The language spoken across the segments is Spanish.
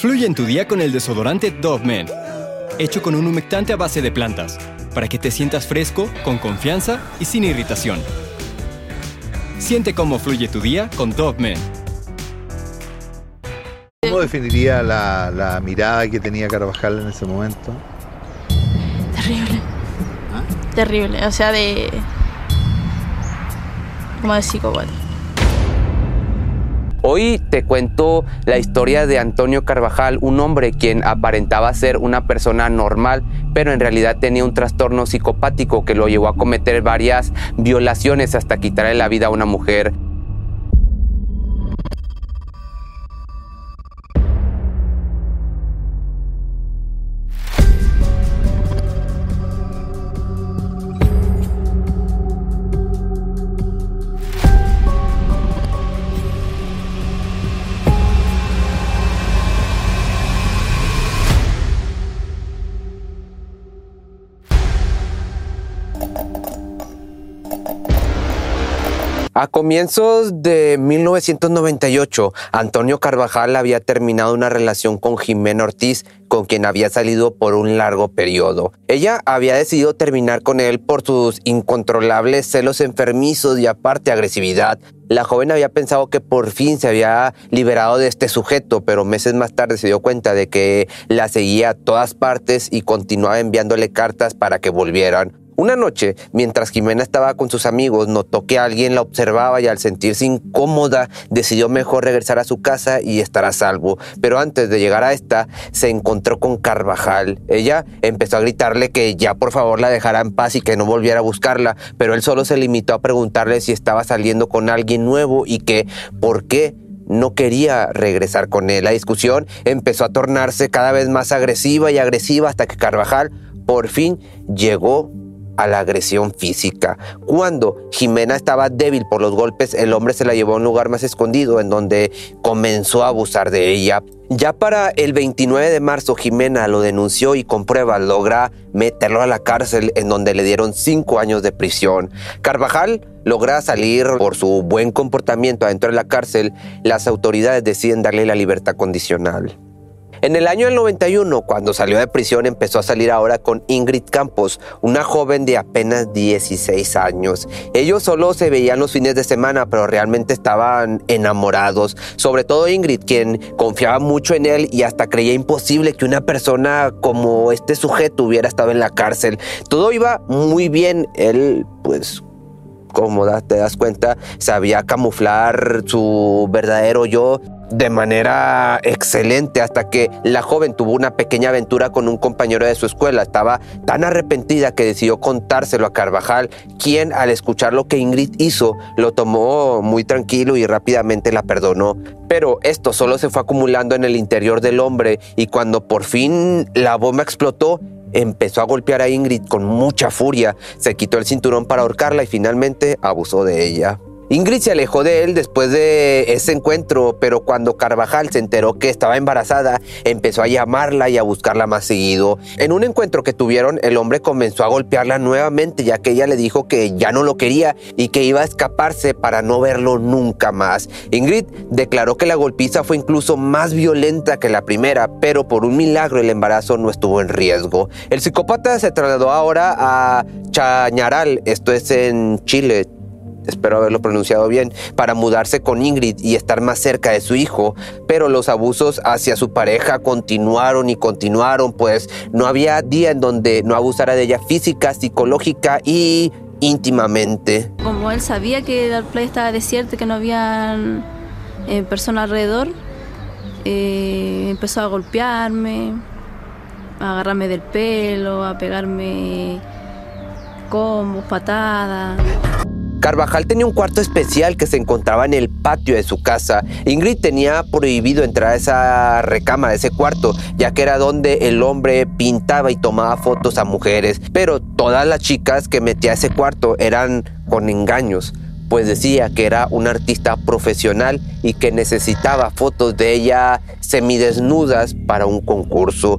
Fluye en tu día con el desodorante Dove Men, hecho con un humectante a base de plantas, para que te sientas fresco, con confianza y sin irritación. Siente cómo fluye tu día con Dove Men. ¿Cómo definiría la, la mirada que tenía Carvajal en ese momento? Terrible. Terrible, o sea, de. como de psicópata. Hoy te cuento la historia de Antonio Carvajal, un hombre quien aparentaba ser una persona normal, pero en realidad tenía un trastorno psicopático que lo llevó a cometer varias violaciones hasta quitarle la vida a una mujer. A comienzos de 1998, Antonio Carvajal había terminado una relación con Jimena Ortiz, con quien había salido por un largo periodo. Ella había decidido terminar con él por sus incontrolables celos enfermizos y aparte agresividad. La joven había pensado que por fin se había liberado de este sujeto, pero meses más tarde se dio cuenta de que la seguía a todas partes y continuaba enviándole cartas para que volvieran. Una noche, mientras Jimena estaba con sus amigos, notó que alguien la observaba y al sentirse incómoda decidió mejor regresar a su casa y estar a salvo. Pero antes de llegar a esta, se encontró con Carvajal. Ella empezó a gritarle que ya por favor la dejara en paz y que no volviera a buscarla, pero él solo se limitó a preguntarle si estaba saliendo con alguien nuevo y que por qué no quería regresar con él. La discusión empezó a tornarse cada vez más agresiva y agresiva hasta que Carvajal por fin llegó a la agresión física. Cuando Jimena estaba débil por los golpes, el hombre se la llevó a un lugar más escondido en donde comenzó a abusar de ella. Ya para el 29 de marzo, Jimena lo denunció y con pruebas logra meterlo a la cárcel en donde le dieron cinco años de prisión. Carvajal logra salir por su buen comportamiento adentro de la cárcel. Las autoridades deciden darle la libertad condicional. En el año del 91, cuando salió de prisión, empezó a salir ahora con Ingrid Campos, una joven de apenas 16 años. Ellos solo se veían los fines de semana, pero realmente estaban enamorados. Sobre todo Ingrid, quien confiaba mucho en él y hasta creía imposible que una persona como este sujeto hubiera estado en la cárcel. Todo iba muy bien. Él, pues, como te das cuenta, sabía camuflar su verdadero yo de manera excelente hasta que la joven tuvo una pequeña aventura con un compañero de su escuela. Estaba tan arrepentida que decidió contárselo a Carvajal, quien al escuchar lo que Ingrid hizo lo tomó muy tranquilo y rápidamente la perdonó. Pero esto solo se fue acumulando en el interior del hombre y cuando por fin la bomba explotó, empezó a golpear a Ingrid con mucha furia, se quitó el cinturón para ahorcarla y finalmente abusó de ella. Ingrid se alejó de él después de ese encuentro, pero cuando Carvajal se enteró que estaba embarazada, empezó a llamarla y a buscarla más seguido. En un encuentro que tuvieron, el hombre comenzó a golpearla nuevamente, ya que ella le dijo que ya no lo quería y que iba a escaparse para no verlo nunca más. Ingrid declaró que la golpiza fue incluso más violenta que la primera, pero por un milagro el embarazo no estuvo en riesgo. El psicópata se trasladó ahora a Chañaral, esto es en Chile, espero haberlo pronunciado bien, para mudarse con Ingrid y estar más cerca de su hijo, pero los abusos hacia su pareja continuaron y continuaron, pues no había día en donde no abusara de ella física, psicológica y íntimamente. Como él sabía que la playa estaba desierta, que no había eh, personas alrededor, eh, empezó a golpearme, a agarrarme del pelo, a pegarme combos, patadas. Carvajal tenía un cuarto especial que se encontraba en el patio de su casa. Ingrid tenía prohibido entrar a esa recámara, a ese cuarto, ya que era donde el hombre pintaba y tomaba fotos a mujeres. Pero todas las chicas que metía a ese cuarto eran con engaños, pues decía que era un artista profesional y que necesitaba fotos de ella semidesnudas para un concurso.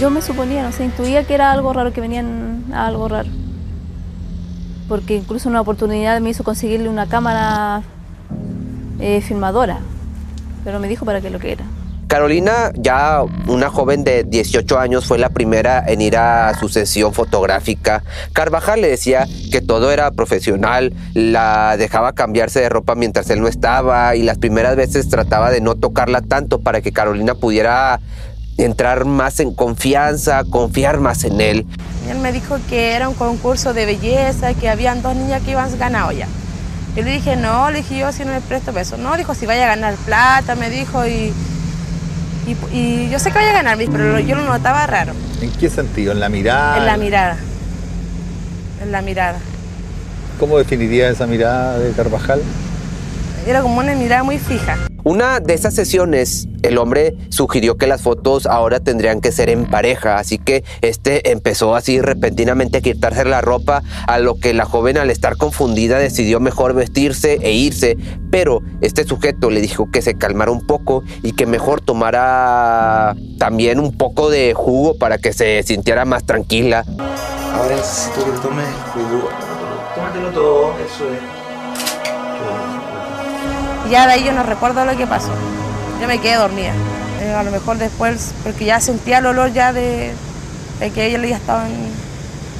Yo me suponía, no sé, intuía que era algo raro, que venían a algo raro porque incluso una oportunidad me hizo conseguirle una cámara eh, filmadora, pero me dijo para qué lo que. Carolina, ya una joven de 18 años, fue la primera en ir a su sesión fotográfica. Carvajal le decía que todo era profesional, la dejaba cambiarse de ropa mientras él no estaba y las primeras veces trataba de no tocarla tanto para que Carolina pudiera entrar más en confianza, confiar más en él. Él me dijo que era un concurso de belleza, que habían dos niñas que iban ganado ya. Yo le dije, no, le dije yo si no le presto peso. No, dijo, si vaya a ganar plata, me dijo, y y, yo sé que voy a ganar, pero yo lo notaba raro. ¿En qué sentido? ¿En la mirada? En la mirada. En la mirada. ¿Cómo definiría esa mirada de Carvajal? Era como una mirada muy fija. Una de esas sesiones, el hombre sugirió que las fotos ahora tendrían que ser en pareja, así que este empezó así repentinamente a quitarse la ropa, a lo que la joven al estar confundida decidió mejor vestirse e irse, pero este sujeto le dijo que se calmara un poco y que mejor tomara también un poco de jugo para que se sintiera más tranquila. Ahora necesito que tomes jugo. Tómatelo todo, eso es ya de ahí yo no recuerdo lo que pasó. Yo me quedé dormida. Eh, a lo mejor después, porque ya sentía el olor ya de, que ellos ya estaban,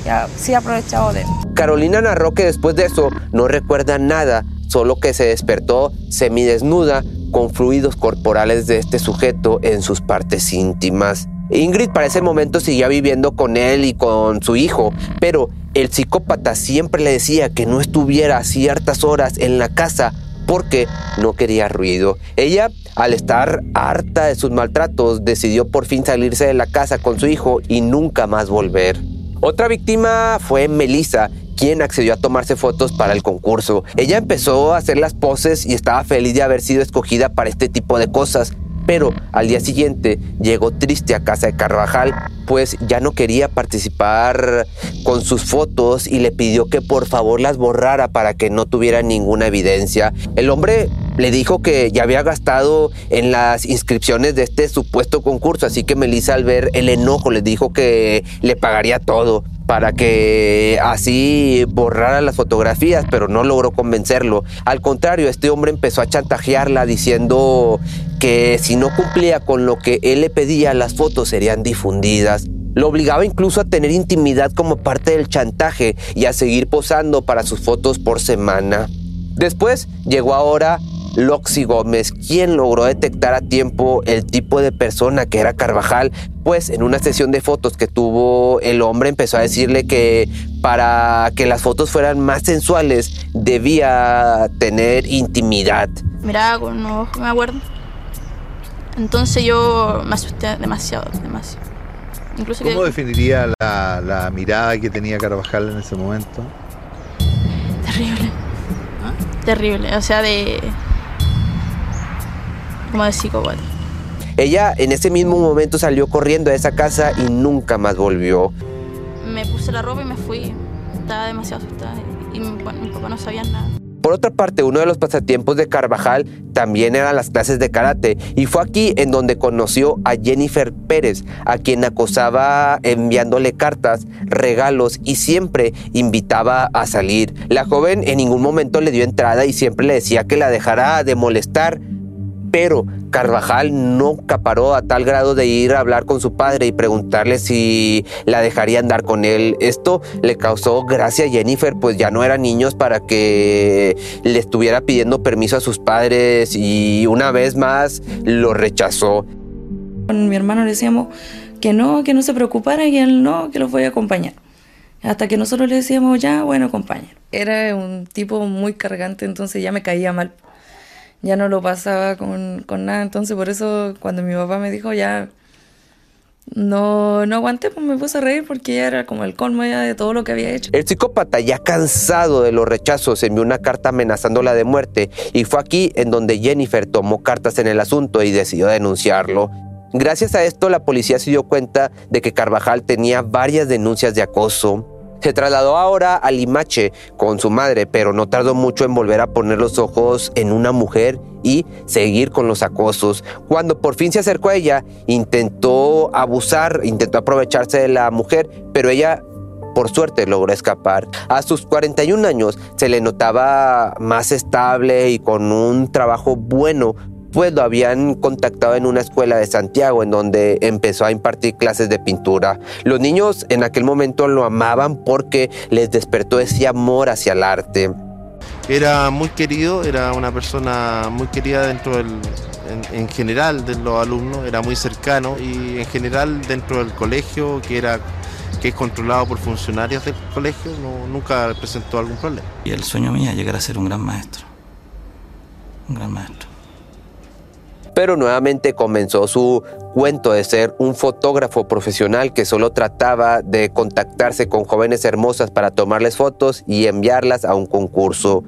ya sí aprovechado de. Carolina narró que después de eso no recuerda nada, solo que se despertó semidesnuda con fluidos corporales de este sujeto en sus partes íntimas. Ingrid para ese momento seguía viviendo con él y con su hijo, pero el psicópata siempre le decía que no estuviera ciertas horas en la casa porque no quería ruido. Ella, al estar harta de sus maltratos, decidió por fin salirse de la casa con su hijo y nunca más volver. Otra víctima fue Melissa, quien accedió a tomarse fotos para el concurso. Ella empezó a hacer las poses y estaba feliz de haber sido escogida para este tipo de cosas, pero al día siguiente llegó triste a casa de Carvajal, pues ya no quería participar con sus fotos y le pidió que por favor las borrara para que no tuviera ninguna evidencia. El hombre le dijo que ya había gastado en las inscripciones de este supuesto concurso, así que Melissa al ver el enojo le dijo que le pagaría todo para que así borrara las fotografías, pero no logró convencerlo. Al contrario, este hombre empezó a chantajearla diciendo que si no cumplía con lo que él le pedía, las fotos serían difundidas. Lo obligaba incluso a tener intimidad como parte del chantaje y a seguir posando para sus fotos por semana. Después llegó ahora Loxy Gómez, quien logró detectar a tiempo el tipo de persona que era Carvajal, pues en una sesión de fotos que tuvo el hombre empezó a decirle que para que las fotos fueran más sensuales debía tener intimidad. Mira, no me acuerdo. Entonces yo me asusté demasiado, demasiado. ¿Cómo definiría la, la, mirada que tenía Carvajal en ese momento? Terrible. ¿Ah? Terrible, o sea, de como de psicópata. Ella en ese mismo momento salió corriendo a esa casa y nunca más volvió. Me puse la ropa y me fui. Estaba demasiado asustada y bueno, mi papá no sabía nada. Por otra parte, uno de los pasatiempos de Carvajal también eran las clases de karate y fue aquí en donde conoció a Jennifer Pérez, a quien acosaba enviándole cartas, regalos y siempre invitaba a salir. La joven en ningún momento le dio entrada y siempre le decía que la dejara de molestar pero Carvajal no caparó a tal grado de ir a hablar con su padre y preguntarle si la dejaría andar con él. Esto le causó gracia a Jennifer, pues ya no eran niños para que le estuviera pidiendo permiso a sus padres y una vez más lo rechazó. Con mi hermano le decíamos que no, que no se preocupara y él no, que los voy a acompañar. Hasta que nosotros le decíamos, ya, bueno, acompaña. Era un tipo muy cargante, entonces ya me caía mal ya no lo pasaba con, nada. Entonces por eso cuando mi papá me dijo ya no, no aguanté, pues me puse a reír porque ya era como el colmo ya de todo lo que había hecho. El psicópata, ya cansado de los rechazos, envió una carta amenazándola de muerte y fue aquí en donde Jennifer tomó cartas en el asunto y decidió denunciarlo. Gracias a esto, la policía se dio cuenta de que Carvajal tenía varias denuncias de acoso, se trasladó ahora a Limache con su madre, pero no tardó mucho en volver a poner los ojos en una mujer y seguir con los acosos. Cuando por fin se acercó a ella, intentó abusar, intentó aprovecharse de la mujer, pero ella por suerte logró escapar. A sus 41 años se le notaba más estable y con un trabajo bueno Después lo habían contactado en una escuela de Santiago en donde empezó a impartir clases de pintura. Los niños en aquel momento lo amaban porque les despertó ese amor hacia el arte. Era muy querido, era una persona muy querida dentro del, en, general de los alumnos, era muy cercano y en general dentro del colegio, que era que es controlado por funcionarios del colegio, nunca presentó algún problema. Y el sueño mío es llegar a ser un gran maestro, un gran maestro. Pero nuevamente comenzó su cuento de ser un fotógrafo profesional que solo trataba de contactarse con jóvenes hermosas para tomarles fotos y enviarlas a un concurso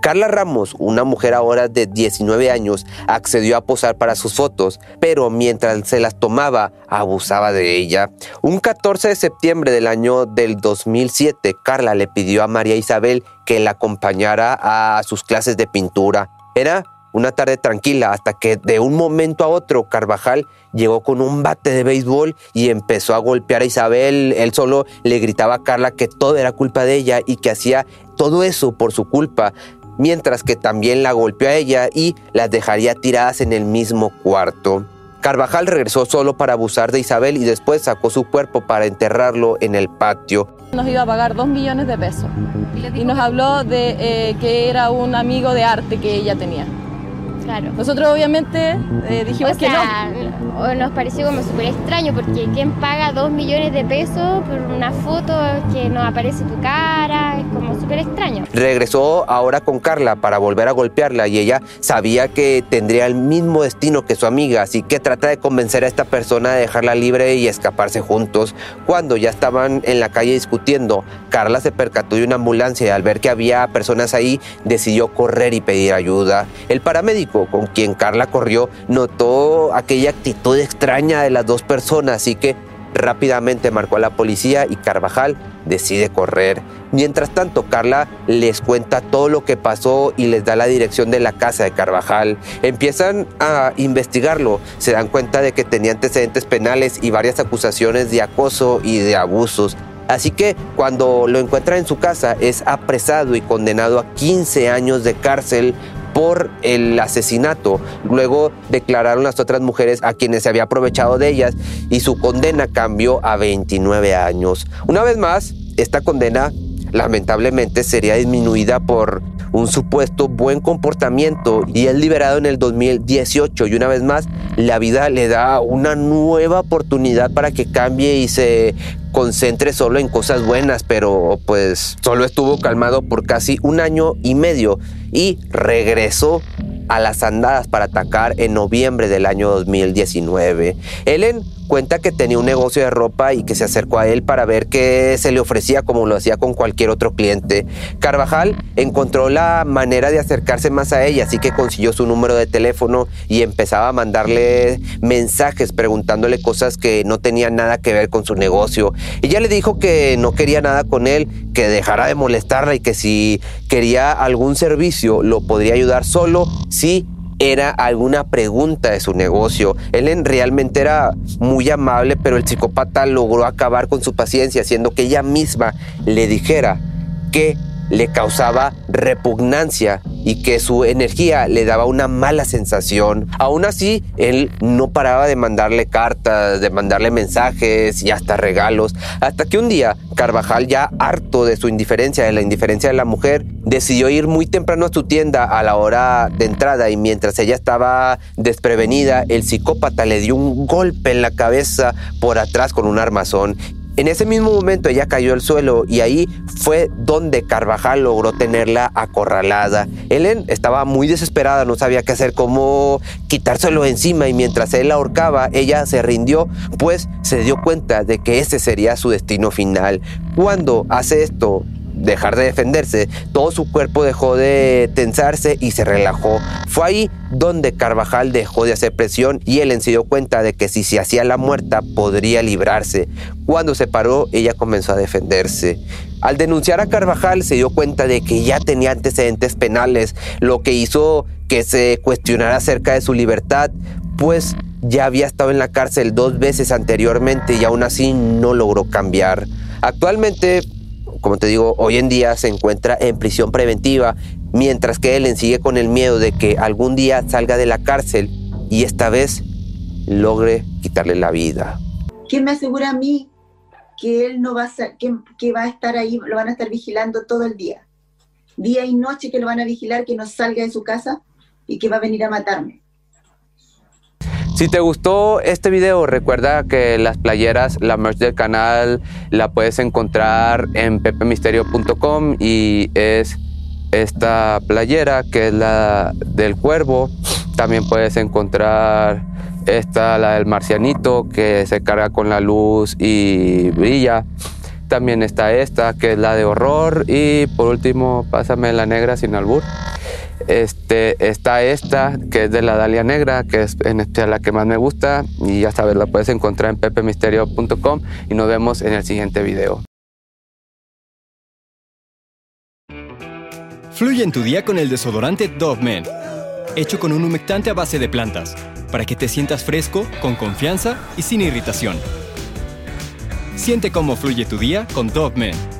Carla Ramos, una mujer ahora de 19 años, accedió a posar para sus fotos, pero mientras se las tomaba, abusaba de ella. Un 14 de septiembre del año del 2007, Carla le pidió a María Isabel que la acompañara a sus clases de pintura. Era una tarde tranquila hasta que de un momento a otro Carvajal llegó con un bate de béisbol y empezó a golpear a Isabel. Él solo le gritaba a Carla que todo era culpa de ella y que hacía todo eso por su culpa mientras que también la golpeó a ella y las dejaría tiradas en el mismo cuarto. Carvajal regresó solo para abusar de Isabel y después sacó su cuerpo para enterrarlo en el patio. Nos iba a pagar dos millones de pesos y nos habló de eh, que era un amigo de arte que ella tenía. Nosotros obviamente eh, dijimos que no. Nos pareció como súper extraño porque ¿quién paga dos millones de pesos por una foto que no aparece tu cara? Es como súper extraño. Regresó ahora con Carla para volver a golpearla y ella sabía que tendría el mismo destino que su amiga, así que trata de convencer a esta persona de dejarla libre y escaparse juntos. Cuando ya estaban en la calle discutiendo, Carla se percató de una ambulancia y al ver que había personas ahí decidió correr y pedir ayuda. El paramédico con quien Carla corrió notó aquella actitud extraña de las dos personas, así que rápidamente marcó a la policía y Carvajal decide correr. Mientras tanto, Carla les cuenta todo lo que pasó y les da la dirección de la casa de Carvajal. Empiezan a investigarlo, se dan cuenta de que tenía antecedentes penales y varias acusaciones de acoso y de abusos. Así que cuando lo encuentran en su casa es apresado y condenado a 15 años de cárcel por el asesinato. Luego declararon las otras mujeres a quienes se había aprovechado de ellas y su condena cambió a 29 años. Una vez más, esta condena lamentablemente sería disminuida por un supuesto buen comportamiento y es liberado en el 2018 y una vez más la vida le da una nueva oportunidad para que cambie y se concentre solo en cosas buenas, pero pues solo estuvo calmado por casi un año y medio y regresó a las andadas para atacar en noviembre del año 2019. Ellen cuenta que tenía un negocio de ropa y que se acercó a él para ver qué se le ofrecía como lo hacía con cualquier otro cliente. Carvajal encontró la manera de acercarse más a ella, así que consiguió su número de teléfono y empezaba a mandarle mensajes preguntándole cosas que no tenían nada que ver con su negocio. Ella le dijo que no quería nada con él, que dejara de molestarla y que si quería algún servicio lo podría ayudar solo si era alguna pregunta de su negocio. Ellen realmente era muy amable, pero el psicópata logró acabar con su paciencia, haciendo que ella misma le dijera que le causaba repugnancia y que su energía le daba una mala sensación. Aún así, él no paraba de mandarle cartas, de mandarle mensajes y hasta regalos, hasta que un día Carvajal, ya harto de su indiferencia, de la indiferencia de la mujer, decidió ir muy temprano a su tienda a la hora de entrada y mientras ella estaba desprevenida, el psicópata le dio un golpe en la cabeza por atrás con un armazón en ese mismo momento ella cayó al suelo y ahí fue donde Carvajal logró tenerla acorralada. Ellen estaba muy desesperada, no sabía qué hacer, cómo quitárselo encima y mientras él la ahorcaba, ella se rindió, pues se dio cuenta de que ese sería su destino final. Cuando hace esto, dejar de defenderse, todo su cuerpo dejó de tensarse y se relajó. Fue ahí donde Carvajal dejó de hacer presión y Ellen se dio cuenta de que si se hacía la muerta podría librarse. Cuando se paró, ella comenzó a defenderse. Al denunciar a Carvajal se dio cuenta de que ya tenía antecedentes penales, lo que hizo que se cuestionara acerca de su libertad, pues ya había estado en la cárcel dos veces anteriormente y aún así no logró cambiar. Actualmente como te digo, hoy en día se encuentra en prisión preventiva, mientras que Ellen sigue con el miedo de que algún día salga de la cárcel y esta vez logre quitarle la vida. ¿Quién me asegura a mí que él no va a, que, va a estar ahí, lo van a estar vigilando todo el día? Día y noche que lo van a vigilar, que no salga de su casa y que va a venir a matarme. Si te gustó este video, recuerda que las playeras, la merch del canal, la puedes encontrar en pepemisterio.com y es esta playera que es la del cuervo. También puedes encontrar esta, la del marcianito, que se carga con la luz y brilla. También está esta, que es la de horror. Y por último, pásame la negra sin albur. Este, está esta, que es de la Dalia Negra, que es este, la que más me gusta. Y ya sabes, la puedes encontrar en pepemisterio.com. Y nos vemos en el siguiente video. Fluye en tu día con el desodorante Dove Men, hecho con un humectante a base de plantas, para que te sientas fresco, con confianza y sin irritación. Siente cómo fluye tu día con Dove Men.